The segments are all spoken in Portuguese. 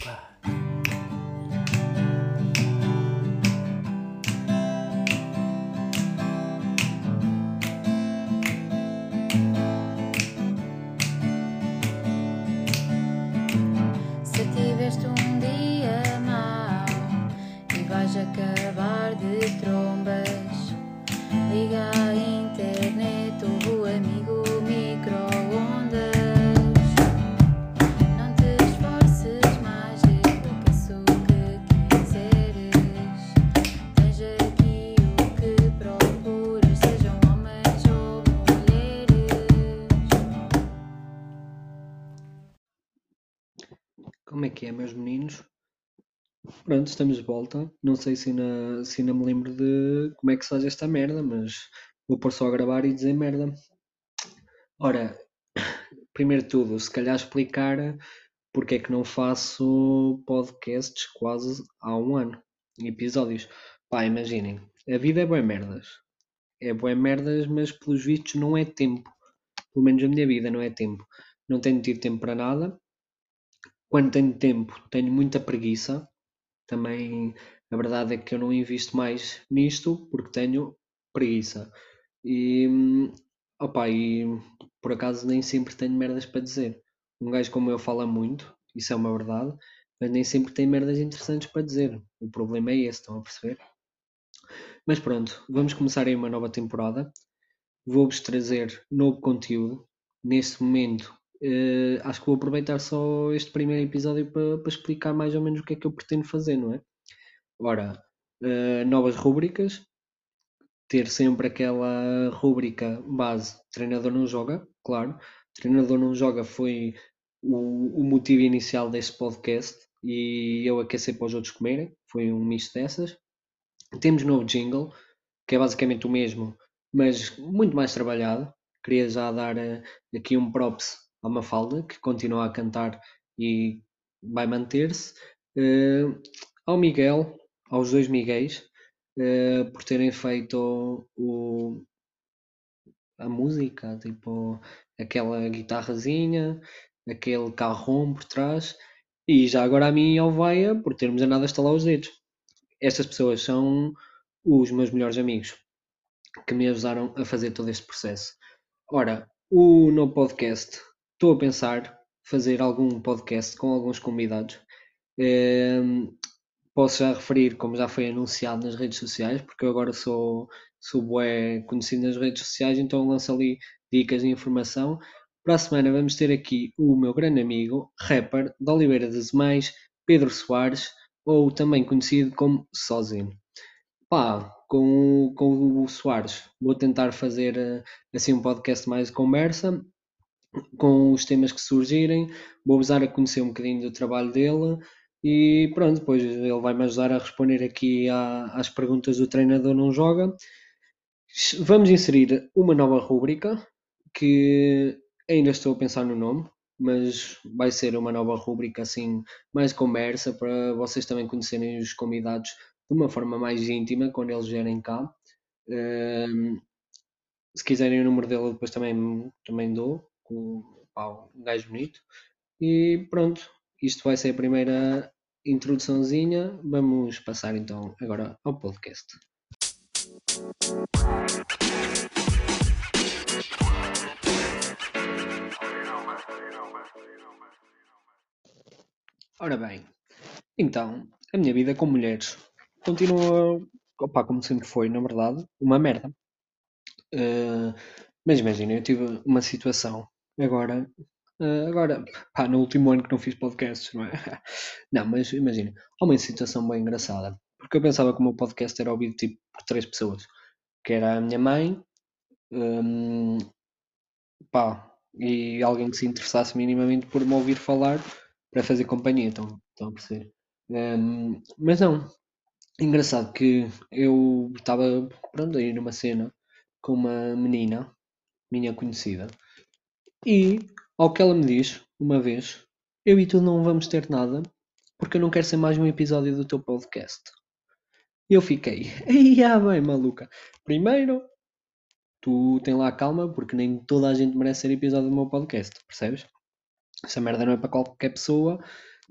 Se Pronto, estamos de volta. Não sei se ainda, se ainda me lembro de como é que se faz esta merda, mas vou pôr só a gravar e dizer merda. Ora, primeiro de tudo, se calhar explicar porque é que não faço podcasts quase há um ano, episódios. Pá, imaginem, a vida é boa merdas. É boa merdas, mas pelos vistos não é tempo. Pelo menos a minha vida não é tempo. Não tenho tido tempo para nada quando tenho tempo, tenho muita preguiça. Também a verdade é que eu não invisto mais nisto porque tenho preguiça. E, opa, e por acaso nem sempre tenho merdas para dizer. Um gajo como eu fala muito, isso é uma verdade, mas nem sempre tem merdas interessantes para dizer. O problema é esse, estão a perceber? Mas pronto, vamos começar aí uma nova temporada. Vou-vos trazer novo conteúdo. Neste momento, eh, acho que vou aproveitar só este primeiro episódio para, para explicar mais ou menos o que é que eu pretendo fazer, não é? Ora, eh, novas rúbricas, ter sempre aquela rúbrica base, treinador não joga, claro. Treinador não joga foi o, o motivo inicial deste podcast e eu aquecer para os outros comerem, foi um misto dessas. Temos novo jingle, que é basicamente o mesmo, mas muito mais trabalhado. Queria já dar eh, aqui um props à Mafalda, que continua a cantar e vai manter-se. Eh, ao Miguel, aos dois Miguéis, eh, por terem feito o, a música, tipo aquela guitarrazinha, aquele carrom por trás, e já agora a mim e ao Vaia por termos a estalar os dedos. Estas pessoas são os meus melhores amigos que me ajudaram a fazer todo este processo. Ora, o no podcast, estou a pensar fazer algum podcast com alguns convidados. Ehm, posso já referir, como já foi anunciado nas redes sociais, porque eu agora sou, sou bué conhecido nas redes sociais, então lanço ali dicas e informação. Para a semana vamos ter aqui o meu grande amigo, rapper de Oliveira das Mães, Pedro Soares, ou também conhecido como Sozinho. Pá, com, o- com o Soares vou tentar fazer eh, assim um podcast mais de conversa, com os temas que surgirem, vou usar a conhecer um bocadinho do trabalho dele e pronto, depois ele vai me ajudar a responder aqui às perguntas do treinador não joga. Vamos inserir uma nova rúbrica que ainda estou a pensar no nome, mas vai ser uma nova rúbrica assim, mais conversa para vocês também conhecerem os convidados de uma forma mais íntima quando eles vierem cá. Ehm, se quiserem o número dele, depois também, também dou, com pá, um gajo bonito. E pronto, isto vai ser a primeira introduçãozinha. Vamos passar então agora ao podcast. Ora bem, então, a minha vida com mulheres continua, opá, como sempre foi, na verdade, uma merda. Eh, mas imagina, eu tive uma situação agora, eh, agora, pá, no último ano que não fiz podcasts, não é? Não, mas imagina, há uma situação bem engraçada, porque eu pensava que o meu podcast era ouvido tipo por três pessoas, que era a minha mãe, hum, pá, e alguém que se interessasse minimamente por me ouvir falar para fazer companhia, então, estão a perceber? Hum, mas não, engraçado que eu estava, pronto, a ir numa cena com uma menina, minha conhecida, e ao que ela me diz, uma vez, eu e tu não vamos ter nada, porque eu não quero ser mais um episódio do teu podcast. Eu fiquei, ei, ah, bem, maluca. Primeiro, tu tem lá calma, porque nem toda a gente merece ser episódio do meu podcast, percebes? Essa merda não é para qualquer pessoa.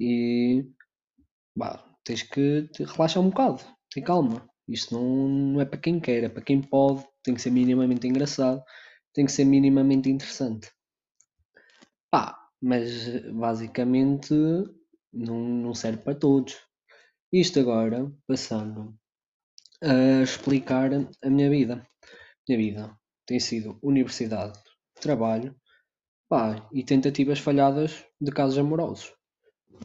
E bah, tens que te relaxar um bocado, tem calma. Isto não, não é para quem quer, é para quem pode, tem que ser minimamente engraçado, tem que ser minimamente interessante. Pá, mas basicamente não, não serve para todos. Isto agora, passando a explicar a minha vida. Minha vida tem sido universidade, trabalho, pá, e tentativas falhadas de casos amorosos.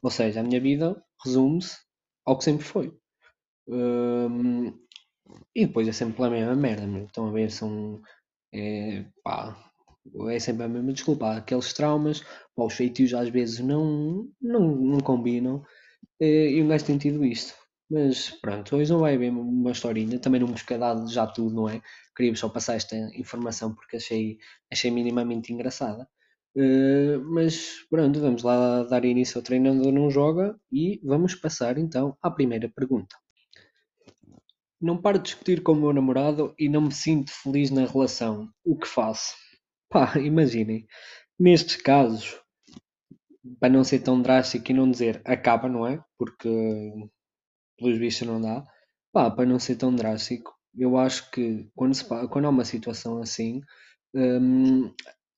Ou seja, a minha vida resume-se ao que sempre foi. Hum, e depois é sempre pela mesma merda, meu. Estão a ver, são. É, pá, é sempre a mesma desculpa. Há aqueles traumas, os feitios às vezes não, não, não combinam. É, e um gajo tem tido isto. Mas pronto, hoje não vai haver uma historinha, também não me dado já tudo, não é? Queria só passar esta informação porque achei, achei minimamente engraçada. Uh, mas pronto, vamos lá dar início ao treinador não joga e vamos passar então à primeira pergunta. Não paro de discutir com o meu namorado e não me sinto feliz na relação. O que faço? Pá, imaginem, nestes casos, para não ser tão drástico e não dizer acaba, não é? Porque pelos vistos não dá. Pá, para não ser tão drástico, eu acho que quando, se, quando há uma situação assim, um,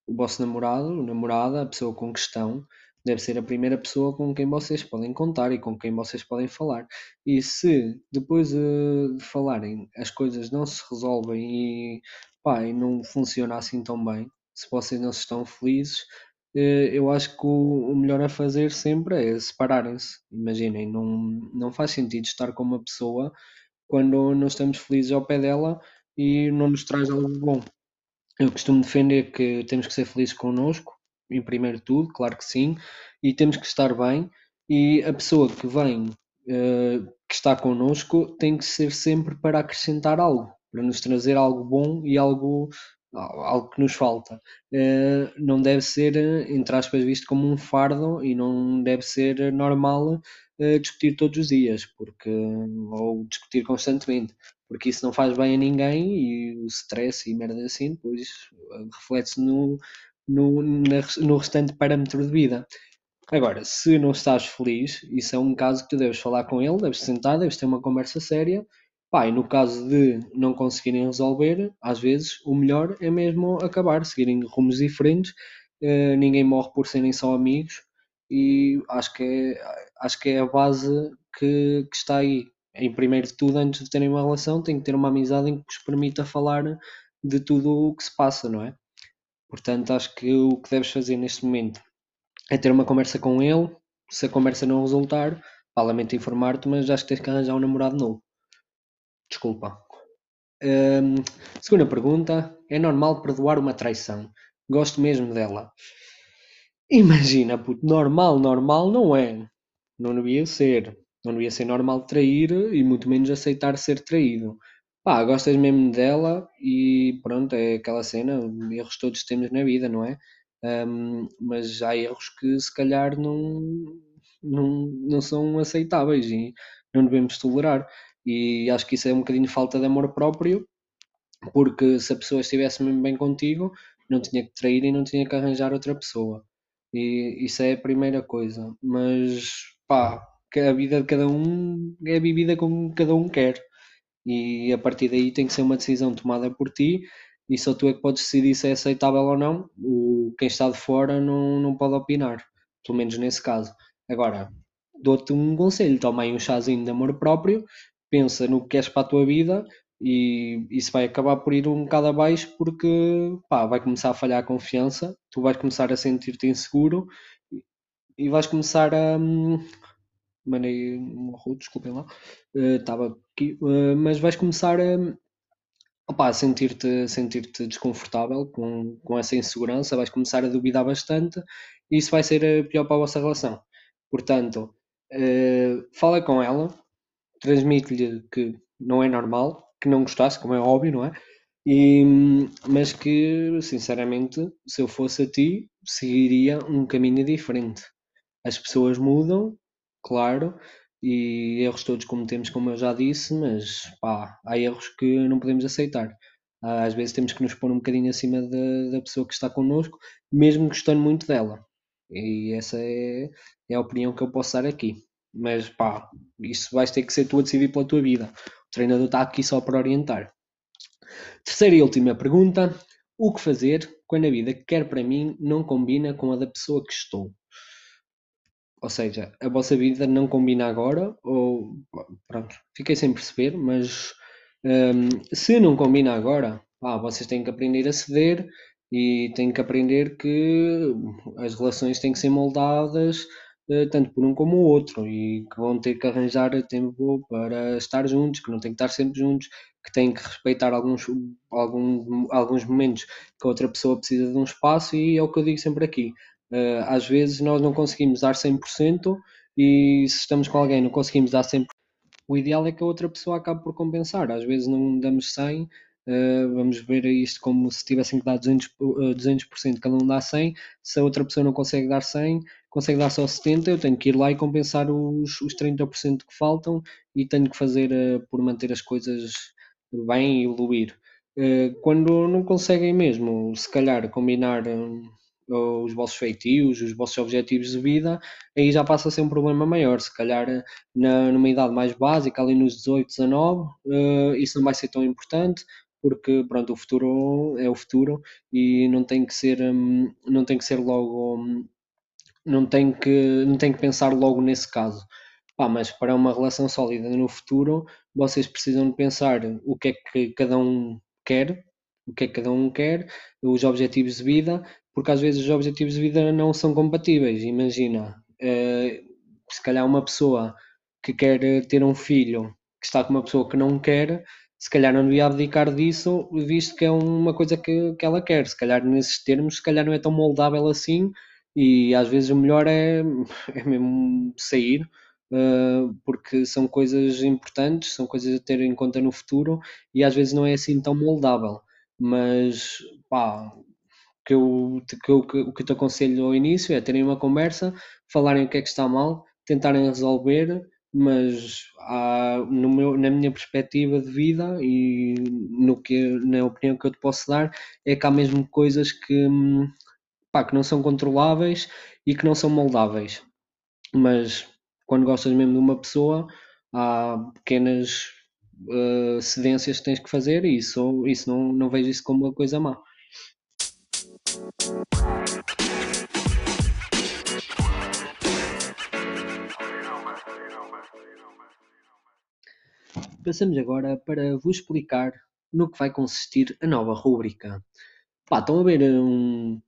o vosso namorado, namorada, a pessoa com questão, deve ser a primeira pessoa com quem vocês podem contar e com quem vocês podem falar. E se depois de falarem as coisas não se resolvem e, pá, e não funciona assim tão bem, se vocês não estão felizes, eh, eu acho que o, melhor a fazer sempre é separarem-se. Imaginem, não, não faz sentido estar com uma pessoa quando não estamos felizes ao pé dela e não nos traz algo bom. Eu costumo defender que temos que ser felizes connosco, em primeiro tudo, claro que sim, e temos que estar bem. E a pessoa que vem, uh, que está connosco, tem que ser sempre para acrescentar algo, para nos trazer algo bom e algo algo que nos falta. Uh, não deve ser, entre aspas, visto como um fardo e não deve ser normal uh, discutir todos os dias, porque, ou discutir constantemente, porque isso não faz bem a ninguém e o stress e merda assim depois eh, reflete-se no, no, no restante parâmetro de vida. Agora, se não estás feliz, isso é um caso que tu deves falar com ele, deves sentar, deves ter uma conversa séria Pá, e no caso de não conseguirem resolver, às vezes o melhor é mesmo acabar, seguirem rumos diferentes, uh, ninguém morre por serem só amigos e acho que é, acho que é a base que, que está aí. Em primeiro de tudo, antes de terem uma relação, tem que ter uma amizade em que vos permita falar de tudo o que se passa, não é? Portanto, acho que o que deves fazer neste momento é ter uma conversa com ele. Se a conversa não resultar, pá, lamento informar-te, mas acho que tens que arranjar um namorado novo. Desculpa. Segunda pergunta. É normal perdoar uma traição? Gosto mesmo dela. Imagina, puto, normal, normal não é. Não devia ser. Não devia ser normal trair e muito menos aceitar ser traído. Pá, gostas mesmo dela e pronto, é aquela cena, erros todos temos na vida, não é? Um, mas há erros que se calhar não, não, não são aceitáveis e não devemos tolerar. E acho que isso é um bocadinho falta de amor próprio, porque se a pessoa estivesse mesmo bem contigo, não tinha que trair e não tinha que arranjar outra pessoa. E isso é a primeira coisa. Mas pá, a vida de cada um é vivida como cada um quer. E a partir daí tem que ser uma decisão tomada por ti e só tu é que podes decidir se é aceitável ou não. O, quem está de fora não, não pode opinar, pelo menos nesse caso. Agora, dou-te um conselho: toma aí um chazinho de amor próprio pensa no que queres para a tua vida e isso vai acabar por ir um bocado abaixo porque pá, vai começar a falhar a confiança, tu vais começar a sentir-te inseguro e vais começar a. Hum, mandei um desculpem lá, estava uh, aqui, uh, mas vais começar a, opa, a sentir-te sentir desconfortável com, com essa insegurança, vais começar a duvidar bastante e isso vai ser eh, pior para a vossa relação. Portanto, uh, fala com ela, transmite-lhe que não é normal, que não gostasse, como é óbvio, não é? E, mas que, sinceramente, se eu fosse a ti, seguiria um caminho diferente. As pessoas mudam, claro, e erros todos cometemos, como eu já disse, mas pá, há erros que não podemos aceitar. Às vezes temos que nos pôr um bocadinho acima da, da pessoa que está connosco, mesmo gostando muito dela. E essa é, é a opinião que eu posso dar aqui. Mas pá, isso vais ter que ser tu a decidir pela tua vida. O treinador está aqui só para orientar. Terceira e última pergunta: o que fazer quando a vida que quer para mim não combina com a da pessoa que estou? Ou seja, a vossa vida não combina agora, ou pronto, fiquei sem perceber, mas hum, se não combina agora, pá, vocês têm que aprender a ceder e têm que aprender que as relações têm que ser moldadas tanto por um como o outro e que vão ter que arranjar tempo para estar juntos, que não têm que estar sempre juntos, que têm que respeitar alguns, algum, alguns momentos que a outra pessoa precisa de um espaço e é o que eu digo sempre aqui. Uh, às vezes nós não conseguimos dar 100% e se estamos com alguém não conseguimos dar 100%, o ideal é que a outra pessoa acabe por compensar. Às vezes não damos 100%, uh, vamos ver isto como se tivessem que dar 200%, uh, 200% cada um dá 100%, se a outra pessoa não consegue dar 100%, consegue dar só 70%, eu tenho que ir lá e compensar os, os 30% que faltam e tenho que fazer uh, por manter as coisas bem e evoluir. Quando não conseguem mesmo, se calhar, combinar os vossos feitios, os vossos objetivos de vida, aí já passa a ser um problema maior. Se calhar na, numa idade mais básica, ali nos 18, 19, uh, isso não vai ser tão importante, porque pronto, o futuro é o futuro e não tem que ser, um, não tem que ser logo, um, não tem que, não tem que pensar logo nesse caso. Pá, mas para uma relação sólida no futuro, vocês precisam pensar o que é que cada um quer, o que é que cada um quer, os objetivos de vida, porque às vezes os objetivos de vida não são compatíveis. Imagina, uh, se calhar uma pessoa que quer ter um filho que está com uma pessoa que não quer, se calhar não devia abdicar disso, visto que é uma coisa que, que ela quer. Se calhar nesses termos, se calhar não é tão moldável assim, e às vezes o melhor é, é mesmo sair. Uh, porque são coisas importantes, são coisas a ter em conta no futuro e às vezes não é assim tão moldável. Mas pá, que eu, que eu, que, o que eu te aconselho ao início é terem uma conversa, falarem o que é que está mal, tentarem resolver, mas há, no meu, na minha perspectiva de vida e no que, na opinião que eu te posso dar, é que há mesmo coisas que, pá, que não são controláveis e que não são moldáveis. Mas quando gostas mesmo de uma pessoa, há pequenas uh, cedências que tens que fazer e isso, isso não, não vejo isso como uma coisa má. Passamos agora para vos explicar no que vai consistir a nova rúbrica. Pá, estão a ver um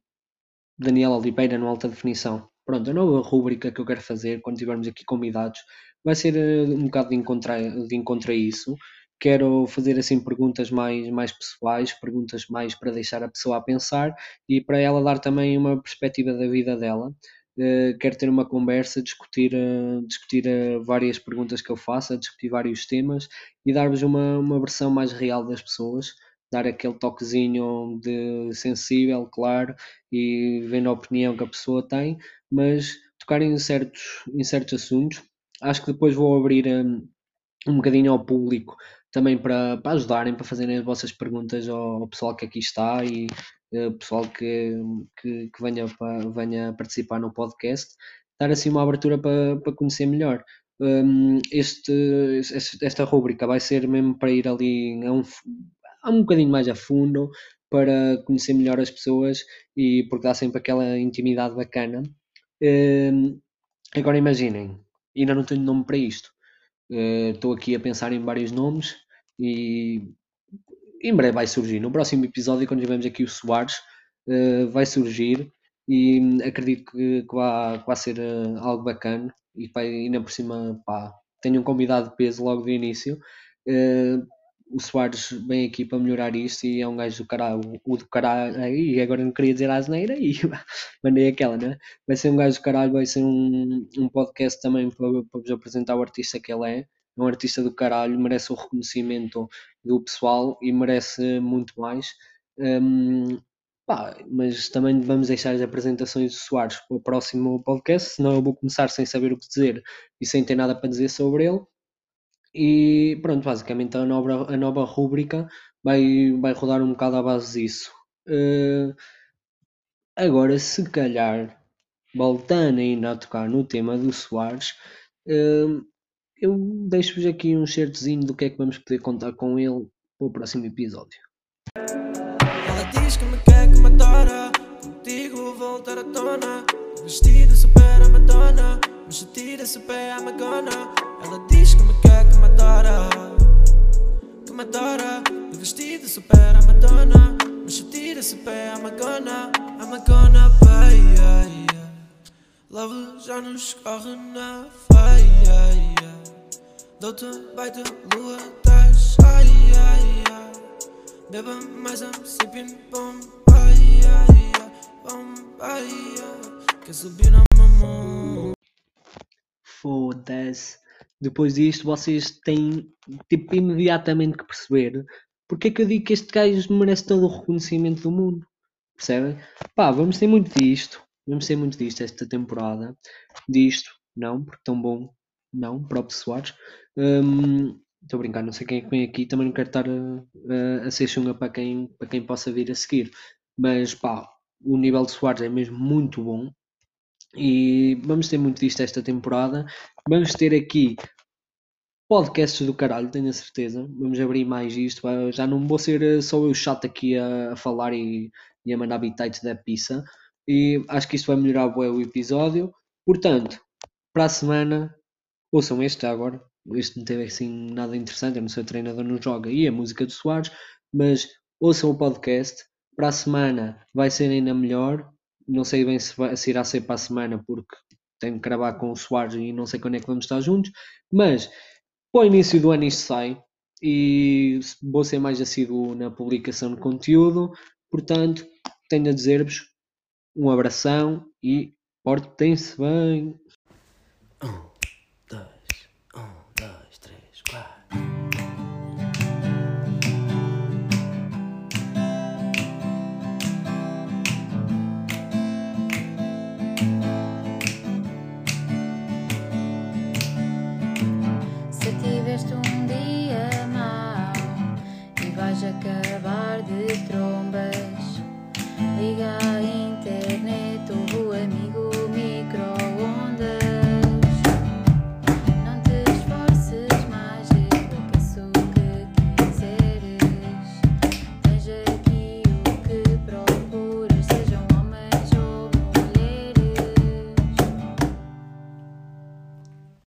Daniel Oliveira no Alta Definição? Pronto, a nova rúbrica que eu quero fazer quando tivermos aqui convidados vai ser uh, um bocado de encontrar, de encontrar isso. Quero fazer assim perguntas mais, mais pessoais, perguntas mais para deixar a pessoa a pensar e para ela dar também uma perspectiva da vida dela. Uh, quero ter uma conversa, discutir, uh, discutir uh, várias perguntas que eu faço, discutir vários temas e dar-vos uma, uma versão mais real das pessoas, dar aquele toquezinho de sensível, claro, e vendo a opinião que a pessoa tem, mas tocar em certos, em certos assuntos. Acho que depois vou abrir um, um bocadinho ao público também para, para ajudarem, para fazerem as vossas perguntas ao, ao pessoal que aqui está e uh, pessoal que, que, que venha, para, venha participar no podcast, dar assim uma abertura para, para conhecer melhor. Um, este, esta rubrica vai ser mesmo para ir ali a um, a um bocadinho mais a fundo, para conhecer melhor as pessoas e porque dá sempre aquela intimidade bacana. Um, agora imaginem, ainda não tenho nome para isto. Uh, estou aqui a pensar em vários nomes e em breve vai surgir. No próximo episódio, quando tivermos aqui o Soares, uh, vai surgir e acredito que, que, vai, que vai ser uh, algo bacana e vai ainda por cima pá, tenho um convidado de peso logo do início. Uh, o Soares vem aqui para melhorar isto e é um gajo do caralho, o do caralho, e agora não queria dizer a asneira e mandei aquela, né? Vai ser um gajo do caralho, vai ser um, um podcast também para, para vos apresentar o artista que ele é. É um artista do caralho, merece o reconhecimento do pessoal e merece muito mais. Um, pá, mas também vamos deixar as apresentações do Soares para o próximo podcast, senão eu vou começar sem saber o que dizer e sem ter nada para dizer sobre ele. E pronto, basicamente a nova, a nova rúbrica vai, vai rodar um bocado à base disso. Uh, agora, se calhar, voltando ainda a tocar no tema do Soares, hum, eu deixo-vos aqui um certozinho do que é que vamos poder contar com ele para o próximo episódio. Ela diz que me quer que me adora Contigo voltar à tona. Vestido supera a Madonna Mas se tira se pé a Magona. Ela diz que me quer que me adora Que me adora. Vestido supera a Madonna Mas se tira se pé a Magona. A Magona vai yeah, yeah. Love já nos corre na faia yeah. Dou-te baita lua ai, ai, ai. Beba mais yeah, yeah, Bombay, yeah. Quer subir na mamão Foda-se. Depois disto, vocês têm tipo, imediatamente que perceber porque é que eu digo que este gajo merece todo o reconhecimento do mundo. Percebem? Pá, vamos ter muito disto. Vamos ter muito disto esta temporada. Disto, não, porque tão bom. Não, próprio Soares. Hum, Estou a brincar, não sei quem é que vem aqui. Também não quero estar a, a, a ser chunga para quem, para quem possa vir a seguir. Mas pá, o nível de Soares é mesmo muito bom. E vamos ter muito disto esta temporada. Vamos ter aqui podcasts do caralho, tenho a certeza. Vamos abrir mais isto. vai- Já não vou ser eh, só eu chato aqui a, a falar e, e a mandar bitites da pizza. E acho que isto vai melhorar bué o episódio. Portanto, para a semana, ouçam este agora. Este não teve assim nada interessante. Eu não sou treinador, não joga. E a música do Soares. Mas ouçam o podcast. Para a semana vai ser ainda melhor. Não sei bem se, vai- se irá ser para a semana, porque tenho que gravar com o Soares e não sei quando é que vamos estar juntos. Mas para o início do ano isto sai e vou ser mais assíduo na publicação de conteúdo. Portanto, tenho a dizer-vos um abração e portem-se bem. Um,